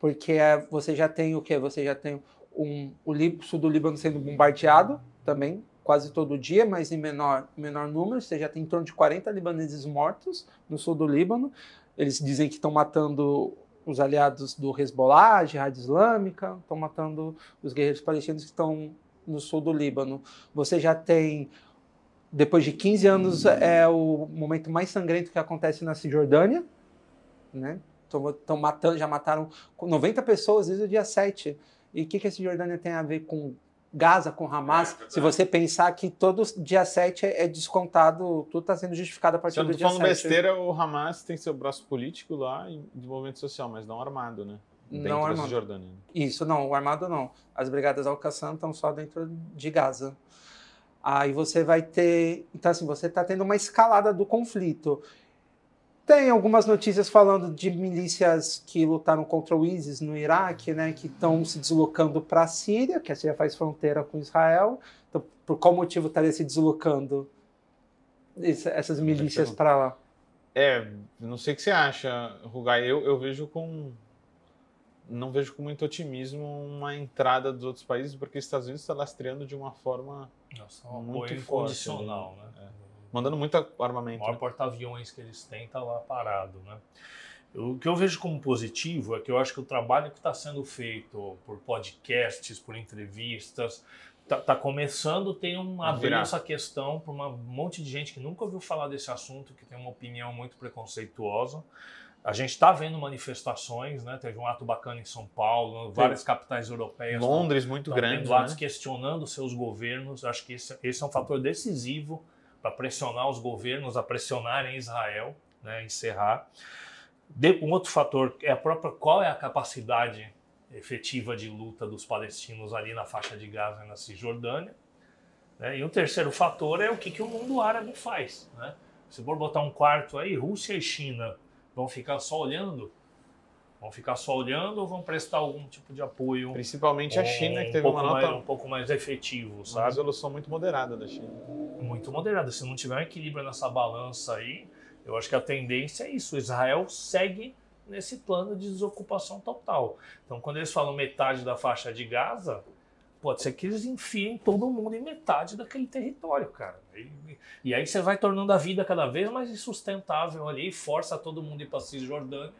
Porque é, você já tem o quê? Você já tem um, o sul do Líbano sendo bombardeado também quase todo dia, mas em menor, menor número. Você já tem em torno de 40 libaneses mortos no sul do Líbano. Eles dizem que estão matando os aliados do Hezbollah, Jihad Islâmica, estão matando os guerreiros palestinos que estão no sul do Líbano. Você já tem, depois de 15 anos, é o momento mais sangrento que acontece na Cisjordânia, né? Estão matando, já mataram 90 pessoas desde o dia 7. E o que, que a Cisjordânia tem a ver com Gaza com Hamas, é, se você pensar que todo dia 7 é descontado, tudo está sendo justificado a partir do dia 7. Se falando besteira, o Hamas tem seu braço político lá em desenvolvimento social, mas não armado, né? Dentro não armado. Cisjordânia. Isso, não, o armado não. As brigadas Al-Qassam estão só dentro de Gaza. Aí você vai ter. Então, assim, você está tendo uma escalada do conflito. Tem algumas notícias falando de milícias que lutaram contra o ISIS no Iraque, né, que estão se deslocando para a Síria, que a Síria faz fronteira com Israel. Então, por qual motivo estaria se deslocando essas milícias para lá? É, não sei o que você acha, Rugai. Eu, eu vejo com. Não vejo com muito otimismo uma entrada dos outros países, porque os Estados Unidos está lastreando de uma forma Nossa, um muito forte, incondicional, né? né? É mandando muito armamento. O maior né? porta-aviões que eles têm está lá parado, né? O que eu vejo como positivo é que eu acho que o trabalho que está sendo feito por podcasts, por entrevistas, está tá começando a ter um, abrir essa questão para um monte de gente que nunca ouviu falar desse assunto, que tem uma opinião muito preconceituosa. A gente está vendo manifestações, né? Teve um ato bacana em São Paulo, várias capitais europeias. Londres, muito grande. Né? questionando seus governos. Acho que esse, esse é um fator decisivo para pressionar os governos a pressionarem Israel, né, encerrar. De, um outro fator é a própria qual é a capacidade efetiva de luta dos palestinos ali na faixa de Gaza e na Cisjordânia. Né? E o terceiro fator é o que, que o mundo árabe faz. Né? Se for botar um quarto aí, Rússia e China vão ficar só olhando Vão ficar só olhando ou vão prestar algum tipo de apoio? Principalmente a China, que teve uma nota... Mais, um pouco mais efetivo, sabe? Uma resolução muito moderada da China. Muito moderada. Se não tiver um equilíbrio nessa balança aí, eu acho que a tendência é isso. Israel segue nesse plano de desocupação total. Então, quando eles falam metade da faixa de Gaza, pode ser que eles enfiem todo mundo em metade daquele território, cara. E, e aí você vai tornando a vida cada vez mais insustentável ali, força todo mundo ir para Cisjordânia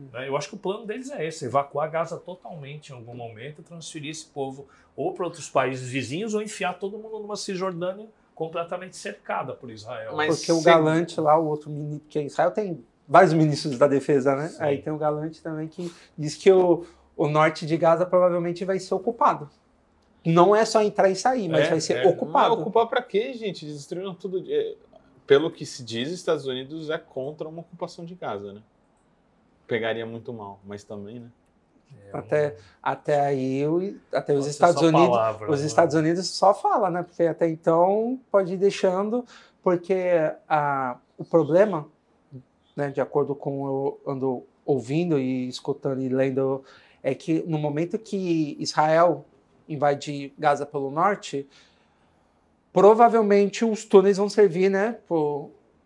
né? Eu acho que o plano deles é esse: evacuar Gaza totalmente em algum momento, transferir esse povo ou para outros países vizinhos ou enfiar todo mundo numa Cisjordânia completamente cercada por Israel. Mas Porque o Galante lá, o outro ministro, que Israel tem vários ministros da defesa, né? Sim. Aí tem o Galante também que diz que o, o norte de Gaza provavelmente vai ser ocupado. Não é só entrar e sair, mas é, vai ser é. ocupado. Não, ocupar para quê, gente? Destruíram tudo. É, pelo que se diz, Estados Unidos é contra uma ocupação de Gaza, né? Pegaria muito mal, mas também, né? É, até, até aí, até os Estados Unidos, palavra, os né? Estados Unidos só fala, né? Porque até então pode ir deixando, porque a, o problema, né, de acordo com eu ando ouvindo e escutando e lendo, é que no momento que Israel invade Gaza pelo norte, provavelmente os túneis vão servir, né,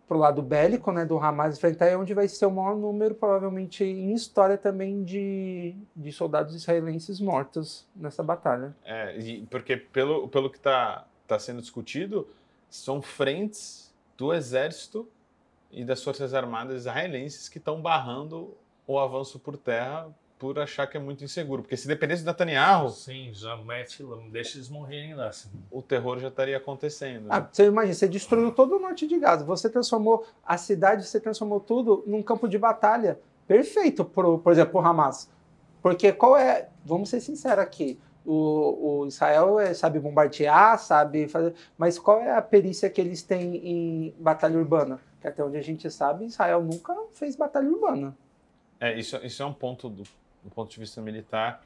por, pro lado bélico, né, do Hamas enfrentar, é onde vai ser o maior número, provavelmente em história também, de, de soldados israelenses mortos nessa batalha. É, porque pelo, pelo que está tá sendo discutido, são frentes do exército e das forças armadas israelenses que estão barrando o avanço por terra por achar que é muito inseguro. Porque se dependesse do Netanyahu. Sim, já mete lá, deixa eles morrerem lá. Assim. O terror já estaria acontecendo. Né? Ah, você imagina, você destruiu todo o norte de Gaza. Você transformou a cidade, você transformou tudo num campo de batalha. Perfeito, pro, por exemplo, o Hamas. Porque qual é. Vamos ser sinceros aqui. O, o Israel é, sabe bombardear, sabe fazer. Mas qual é a perícia que eles têm em batalha urbana? Que até onde a gente sabe, Israel nunca fez batalha urbana. É, isso, isso é um ponto do do ponto de vista militar,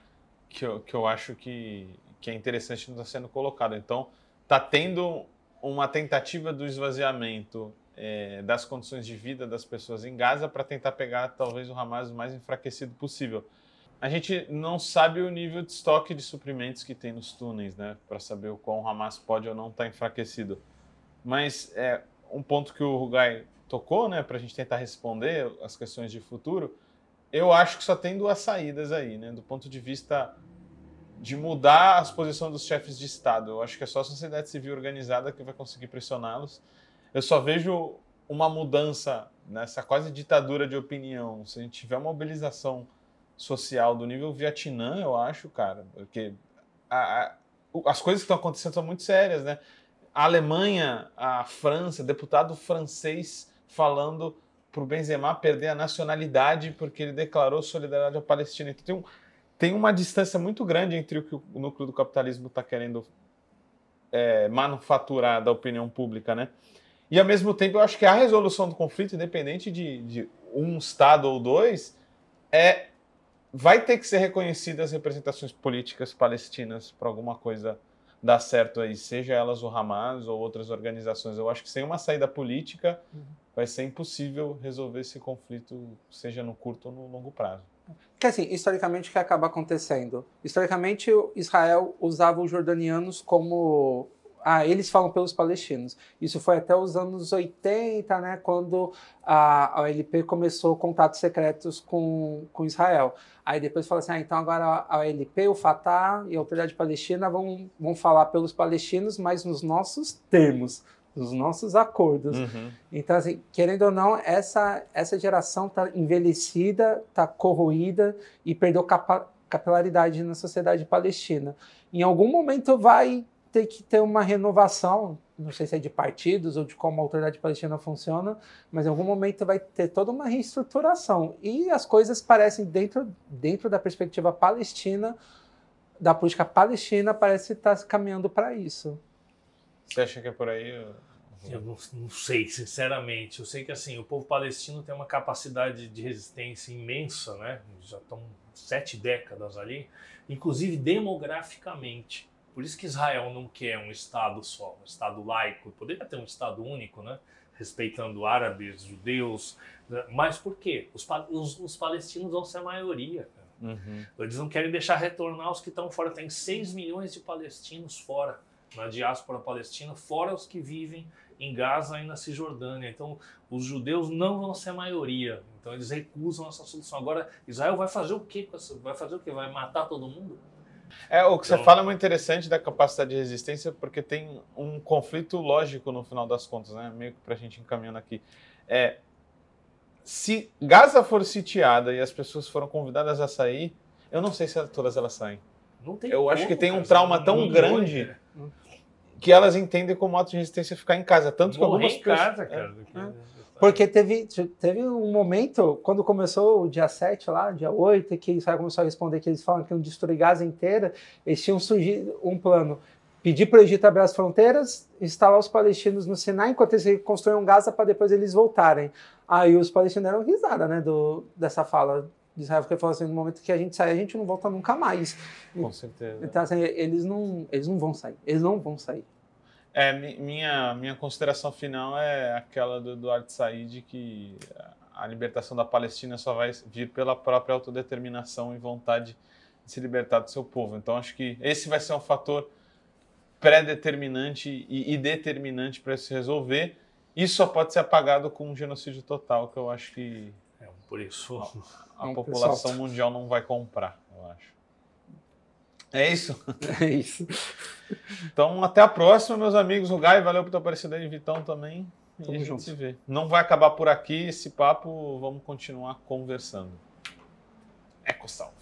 que eu, que eu acho que, que é interessante não estar sendo colocado. Então, está tendo uma tentativa do esvaziamento é, das condições de vida das pessoas em Gaza para tentar pegar talvez o Hamas o mais enfraquecido possível. A gente não sabe o nível de estoque de suprimentos que tem nos túneis, né, para saber o quão o Hamas pode ou não estar tá enfraquecido. Mas é um ponto que o Rugai tocou, né, para a gente tentar responder as questões de futuro eu acho que só tem duas saídas aí, né? Do ponto de vista de mudar as posições dos chefes de Estado. Eu acho que é só a sociedade civil organizada que vai conseguir pressioná-los. Eu só vejo uma mudança nessa quase ditadura de opinião. Se a gente tiver uma mobilização social do nível Vietnã, eu acho, cara, porque a, a, as coisas que estão acontecendo são muito sérias, né? A Alemanha, a França, deputado francês falando para o Benzema perder a nacionalidade porque ele declarou solidariedade à Palestina. Então tem um, tem uma distância muito grande entre o que o núcleo do capitalismo está querendo é, manufaturar da opinião pública, né? E ao mesmo tempo, eu acho que a resolução do conflito, independente de, de um Estado ou dois, é vai ter que ser reconhecida as representações políticas palestinas para alguma coisa dar certo aí, seja elas o Hamas ou outras organizações. Eu acho que sem uma saída política uhum. vai ser impossível resolver esse conflito, seja no curto ou no longo prazo. Que assim, historicamente o que acaba acontecendo? Historicamente, Israel usava os jordanianos como ah, eles falam pelos palestinos. Isso foi até os anos 80, né, quando a, OLP começou contatos secretos com, com Israel. Aí depois falou assim, ah, então agora a OLP, o Fatah e a Autoridade Palestina vão, vão falar pelos palestinos, mas nos nossos termos, nos nossos acordos. Uhum. Então, assim, querendo ou não, essa, essa geração está envelhecida, está corroída e perdeu capa capilaridade na sociedade palestina. Em algum momento vai ter que ter uma renovação, não sei se é de partidos ou de como a autoridade palestina funciona, mas em algum momento vai ter toda uma reestruturação. E as coisas parecem, dentro, dentro da perspectiva palestina, da política palestina, parece estar caminhando para isso. Você acha que é por aí? Eu não, não, sei, sinceramente. Eu sei que assim o povo palestino tem uma capacidade de resistência imensa, né? Já estão sete décadas ali, inclusive demograficamente. Por isso que Israel não quer um Estado só, um Estado laico. Poderia ter um Estado único, né? respeitando árabes, judeus. Né? Mas por quê? Os, os, os palestinos vão ser a maioria. Uhum. Eles não querem deixar retornar os que estão fora. Tem 6 milhões de palestinos fora, na diáspora palestina, fora os que vivem em Gaza e na Cisjordânia. Então, os judeus não vão ser a maioria. Então, eles recusam essa solução. Agora, Israel vai fazer o quê? Vai fazer o quê? Vai matar todo mundo? É, o que então, você fala é muito interessante da capacidade de resistência, porque tem um conflito lógico no final das contas, né? Meio que pra gente encaminhando aqui. É, se Gaza for sitiada e as pessoas foram convidadas a sair, eu não sei se todas elas saem. eu como, acho que tem um trauma tão grande que elas entendem como ato de resistência ficar em casa. Tanto que algumas pessoas. Casa, cara, é, é. Porque teve, teve um momento, quando começou o dia 7 lá, dia 8, que Israel começou a responder que eles falam que iam destruir Gaza inteira, eles tinham surgido um plano. Pedir para o Egito abrir as fronteiras, instalar os palestinos no Sinai, enquanto eles construíam Gaza para depois eles voltarem. Aí os palestinos deram risada né, do, dessa fala de Israel, porque falou assim, no momento que a gente sair, a gente não volta nunca mais. Com certeza. Então, assim, eles não, eles não vão sair. Eles não vão sair. É, minha, minha consideração final é aquela do Eduardo Said, que a libertação da Palestina só vai vir pela própria autodeterminação e vontade de se libertar do seu povo. Então, acho que esse vai ser um fator pré-determinante e, e, determinante para se resolver. Isso só pode ser apagado com um genocídio total, que eu acho que é, por isso a, a população mundial não vai comprar, eu acho. É isso? É isso. Então, até a próxima, meus amigos. O Gai, valeu por ter aparecido aí, Vitão também. E Tamo a gente junto. se vê. Não vai acabar por aqui esse papo, vamos continuar conversando. Eco salve.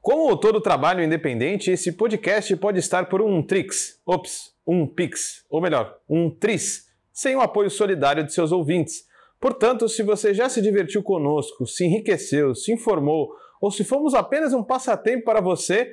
Como todo trabalho independente, esse podcast pode estar por um Trix, ops, um Pix, ou melhor, um Tris, sem o apoio solidário de seus ouvintes. Portanto, se você já se divertiu conosco, se enriqueceu, se informou, ou se fomos apenas um passatempo para você,